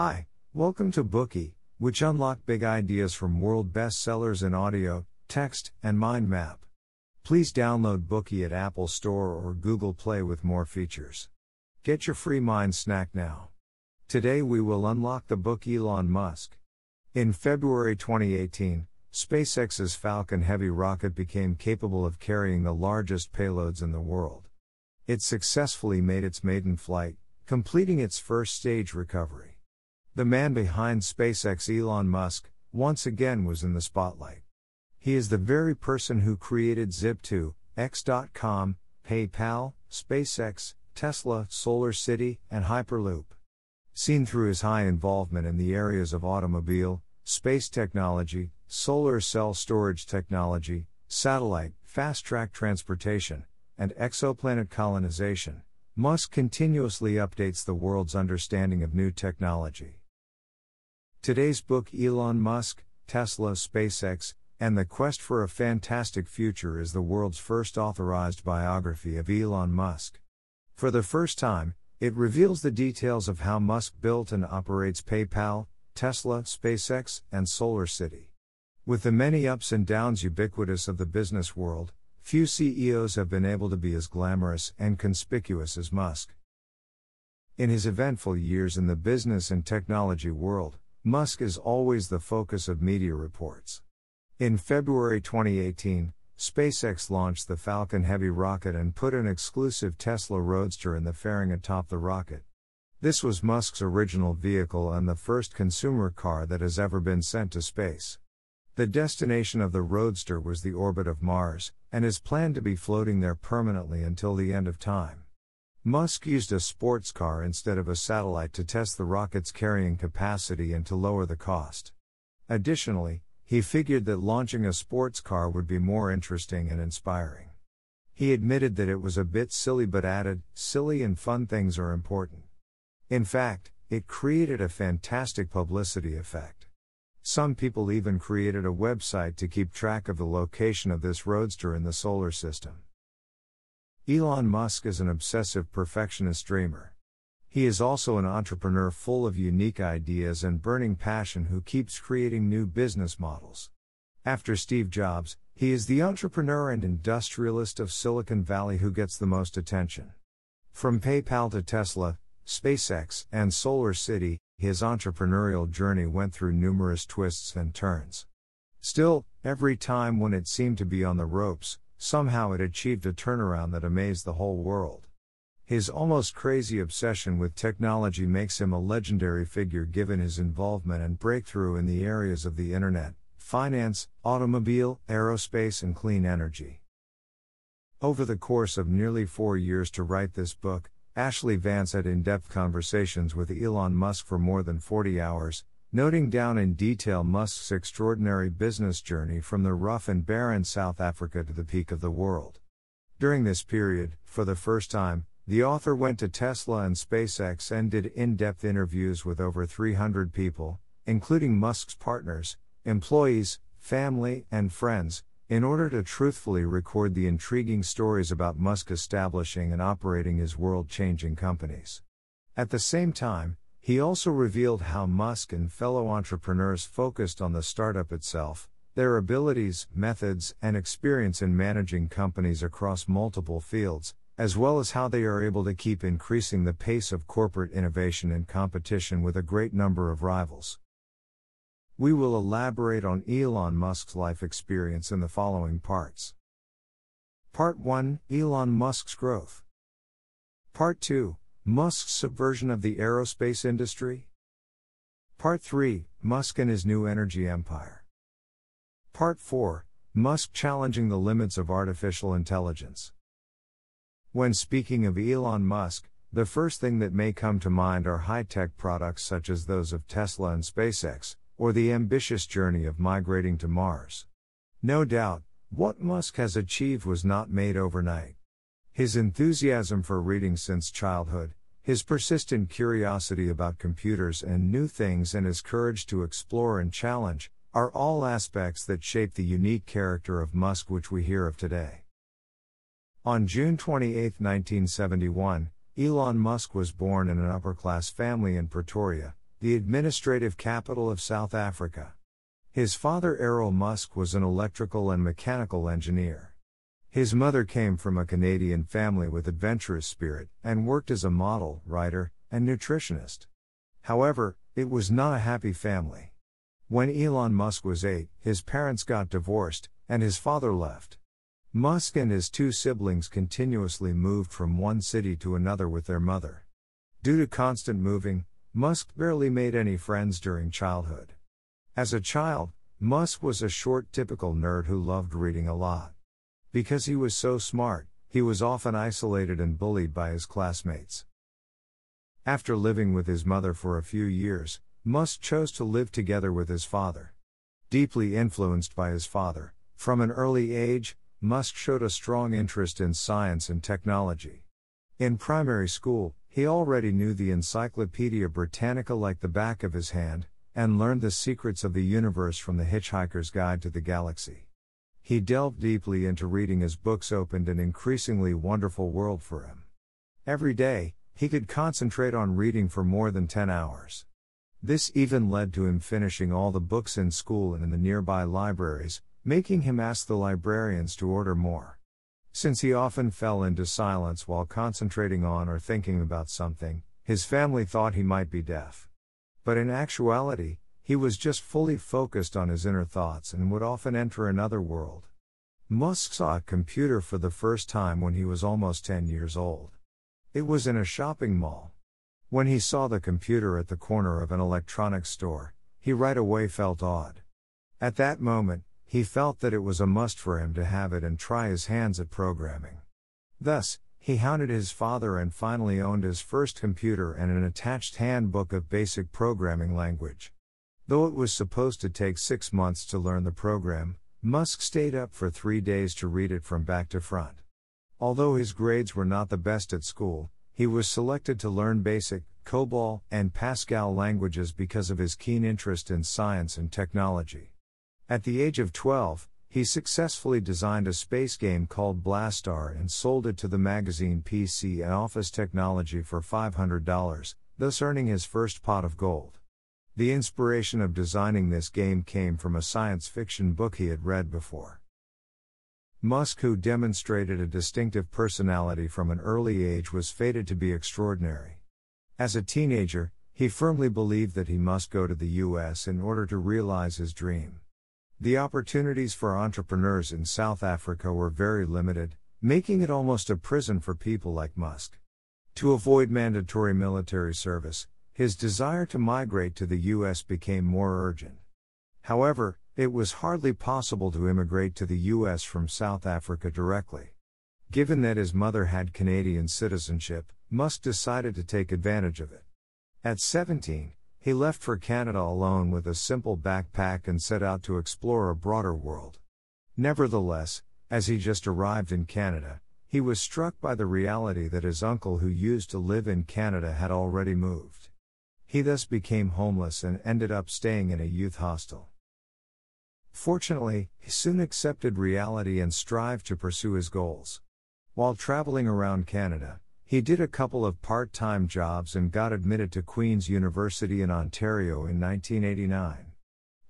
Hi, welcome to Bookey, which unlock big ideas from world bestsellers in audio, text, and mind map. Please download Bookey at Apple Store or Google Play with more features. Get your free mind snack now. Today we will unlock the book Elon Musk. In February 2018, SpaceX's Falcon Heavy rocket became capable of carrying the largest payloads in the world. It successfully made its maiden flight, completing its first stage recovery. The man behind SpaceX, Elon Musk, once again was in the spotlight. He is the very person who created Zip2, X.com, PayPal, SpaceX, Tesla, SolarCity, and Hyperloop. Seen through his high involvement in the areas of automobile, space technology, solar cell storage technology, satellite, fast track transportation, and exoplanet colonization, Musk continuously updates the world's understanding of new technology. Today's book Elon Musk, Tesla, SpaceX, and the Quest for a Fantastic Future is the world's first authorized biography of Elon Musk. For the first time, it reveals the details of how Musk built and operates PayPal, Tesla, SpaceX, and SolarCity. With the many ups and downs ubiquitous of the business world, few CEOs have been able to be as glamorous and conspicuous as Musk. In his eventful years in the business and technology world, Musk is always the focus of media reports. In February 2018, SpaceX launched the Falcon Heavy rocket and put an exclusive Tesla Roadster in the fairing atop the rocket. This was Musk's original vehicle and the first consumer car that has ever been sent to space. The destination of the Roadster was the orbit of Mars, and is planned to be floating there permanently until the end of time. Musk used a sports car instead of a satellite to test the rocket's carrying capacity and to lower the cost. Additionally, he figured that launching a sports car would be more interesting and inspiring. He admitted that it was a bit silly but added, silly and fun things are important. In fact, it created a fantastic publicity effect. Some people even created a website to keep track of the location of this roadster in the solar system. Elon Musk is an obsessive perfectionist dreamer. He is also an entrepreneur full of unique ideas and burning passion who keeps creating new business models. After Steve Jobs, he is the entrepreneur and industrialist of Silicon Valley who gets the most attention. From PayPal to Tesla, SpaceX, and Solar City, his entrepreneurial journey went through numerous twists and turns. Still, every time when it seemed to be on the ropes, somehow it achieved a turnaround that amazed the whole world. His almost crazy obsession with technology makes him a legendary figure given his involvement and breakthrough in the areas of the internet, finance, automobile, aerospace, and clean energy. Over the course of nearly four years to write this book, Ashlee Vance had in depth conversations with Elon Musk for more than 40 hours, noting down in detail Musk's extraordinary business journey from the rough and barren South Africa to the peak of the world. During this period, for the first time, the author went to Tesla and SpaceX and did in depth interviews with over 300 people, including Musk's partners, employees, family, and friends, in order to truthfully record the intriguing stories about Musk establishing and operating his world changing companies. At the same time, he also revealed how Musk and fellow entrepreneurs focused on the startup itself, their abilities, methods, and experience in managing companies across multiple fields, as well as how they are able to keep increasing the pace of corporate innovation and competition with a great number of rivals. We will elaborate on Elon Musk's life experience in the following parts. Part 1 Elon Musk's growth. Part 2 Musk's subversion of the aerospace industry. Part 3 Musk and his new energy empire. Part 4 Musk challenging the limits of artificial intelligence. When speaking of Elon Musk, the first thing that may come to mind are high tech products such as those of Tesla and SpaceX, or the ambitious journey of migrating to Mars. No doubt, what Musk has achieved was not made overnight. His enthusiasm for reading since childhood, his persistent curiosity about computers and new things, and his courage to explore and challenge are all aspects that shape the unique character of Musk which we hear of today. On June 28, 1971, Elon Musk was born in an upper class family in Pretoria, the administrative capital of South Africa. His father Errol Musk was an electrical and mechanical engineer. His mother came from a Canadian family with adventurous spirit and worked as a model, writer, and nutritionist. However, it was not a happy family. When Elon Musk was eight, his parents got divorced, and his father left. Musk and his two siblings continuously moved from one city to another with their mother. Due to constant moving, Musk barely made any friends during childhood. As a child, Musk was a short typical nerd who loved reading a lot. Because he was so smart, he was often isolated and bullied by his classmates. After living with his mother for a few years, Musk chose to live together with his father. Deeply influenced by his father, from an early age, Musk showed a strong interest in science and technology. In primary school, he already knew the Encyclopedia Britannica like the back of his hand, and learned the secrets of the universe from The Hitchhiker's Guide to the Galaxy. He delved deeply into reading as books opened an increasingly wonderful world for him. Every day, he could concentrate on reading for more than 10 hours. This even led to him finishing all the books in school and in the nearby libraries, making him ask the librarians to order more. Since he often fell into silence while concentrating on or thinking about something, his family thought he might be deaf. But in actuality, he was just fully focused on his inner thoughts and would often enter another world. Musk saw a computer for the first time when he was almost 10 years old. It was in a shopping mall. When he saw the computer at the corner of an electronics store, he right away felt awed. At that moment, he felt that it was a must for him to have it and try his hands at programming. Thus, he hounded his father and finally owned his first computer and an attached handbook of basic programming language. Though it was supposed to take six months to learn the program, Musk stayed up for three days to read it from back to front. Although his grades were not the best at school, he was selected to learn basic, COBOL, and Pascal languages because of his keen interest in science and technology. At the age of 12, he successfully designed a space game called Blastar and sold it to the magazine PC and Office Technology for $500, thus earning his first pot of gold. The inspiration of designing this game came from a science fiction book he had read before. Musk, who demonstrated a distinctive personality from an early age, was fated to be extraordinary. As a teenager, he firmly believed that he must go to the US in order to realize his dream. The opportunities for entrepreneurs in South Africa were very limited, making it almost a prison for people like Musk. To avoid mandatory military service, his desire to migrate to the U.S. became more urgent. However, it was hardly possible to immigrate to the U.S. from South Africa directly. Given that his mother had Canadian citizenship, Musk decided to take advantage of it. At 17, he left for Canada alone with a simple backpack and set out to explore a broader world. Nevertheless, as he just arrived in Canada, he was struck by the reality that his uncle, who used to live in Canada, had already moved. He thus became homeless and ended up staying in a youth hostel. Fortunately, he soon accepted reality and strived to pursue his goals. While traveling around Canada, he did a couple of part time jobs and got admitted to Queen's University in Ontario in 1989.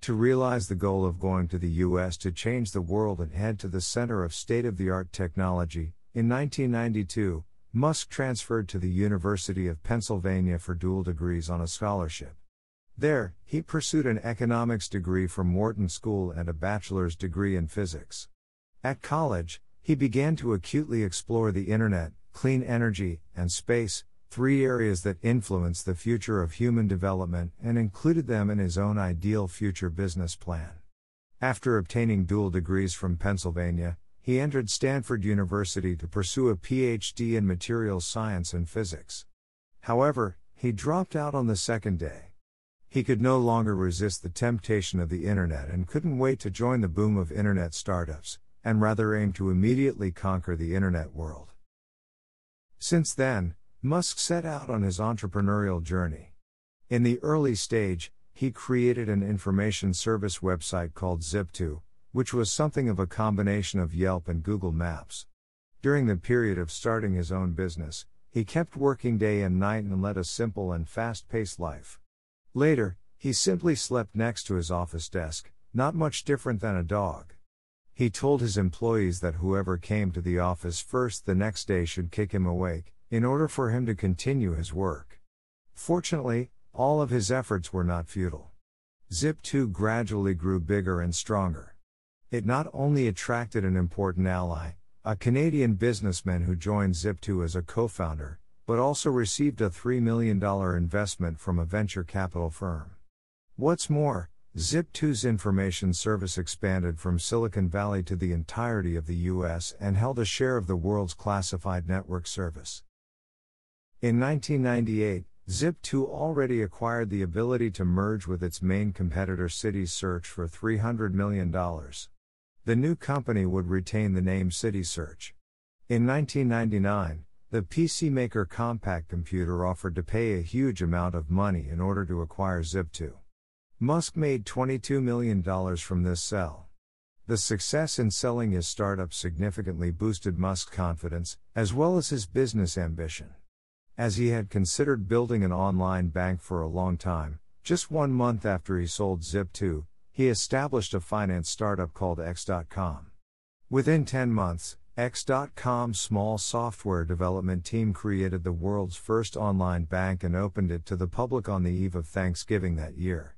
To realize the goal of going to the US to change the world and head to the center of state of the art technology, in 1992, Musk transferred to the University of Pennsylvania for dual degrees on a scholarship. There, he pursued an economics degree from Wharton School and a bachelor's degree in physics. At college, he began to acutely explore the internet, clean energy, and space, three areas that influence the future of human development, and included them in his own ideal future business plan. After obtaining dual degrees from Pennsylvania, he entered Stanford University to pursue a PhD in materials science and physics. However, he dropped out on the second day. He could no longer resist the temptation of the internet and couldn't wait to join the boom of internet startups, and rather aimed to immediately conquer the internet world. Since then, Musk set out on his entrepreneurial journey. In the early stage, he created an information service website called Zip2, which was something of a combination of Yelp and Google Maps. During the period of starting his own business, he kept working day and night and led a simple and fast paced life. Later, he simply slept next to his office desk, not much different than a dog. He told his employees that whoever came to the office first the next day should kick him awake, in order for him to continue his work. Fortunately, all of his efforts were not futile. Zip2 gradually grew bigger and stronger. It not only attracted an important ally, a Canadian businessman who joined Zip2 as a co founder, but also received a $3 million investment from a venture capital firm. What's more, Zip2's information service expanded from Silicon Valley to the entirety of the US and held a share of the world's classified network service. In 1998, Zip2 already acquired the ability to merge with its main competitor CitySearch for $300 million. The new company would retain the name CitySearch. In 1999, the PC maker Compaq Computer offered to pay a huge amount of money in order to acquire Zip2. Musk made $22 million from this sell. The success in selling his startup significantly boosted Musk's confidence, as well as his business ambition. As he had considered building an online bank for a long time, just one month after he sold Zip2, he established a finance startup called X.com. Within 10 months, X.com's small software development team created the world's first online bank and opened it to the public on the eve of Thanksgiving that year.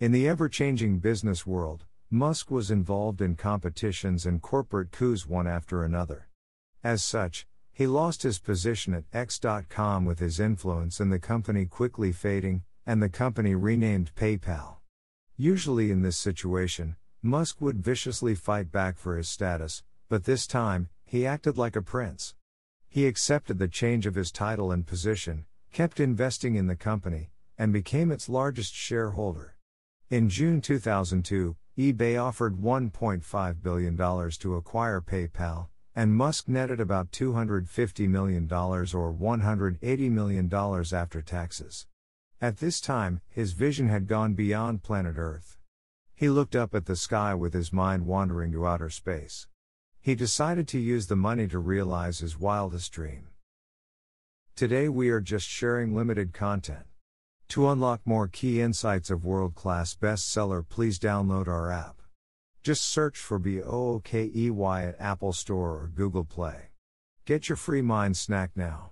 In the ever changing business world, Musk was involved in competitions and corporate coups one after another. As such, he lost his position at X.com with his influence in the company quickly fading, and the company renamed PayPal. Usually in this situation, Musk would viciously fight back for his status, but this time, he acted like a prince. He accepted the change of his title and position, kept investing in the company, and became its largest shareholder. In June 2002, eBay offered $1.5 billion to acquire PayPal, and Musk netted about $250 million or $180 million after taxes. At this time, his vision had gone beyond planet Earth. He looked up at the sky with his mind wandering to outer space. He decided to use the money to realize his wildest dream. Today we are just sharing limited content. To unlock more key insights of world class bestseller, please download our app. Just search for BOOKEY at Apple Store or Google Play. Get your free mind snack now.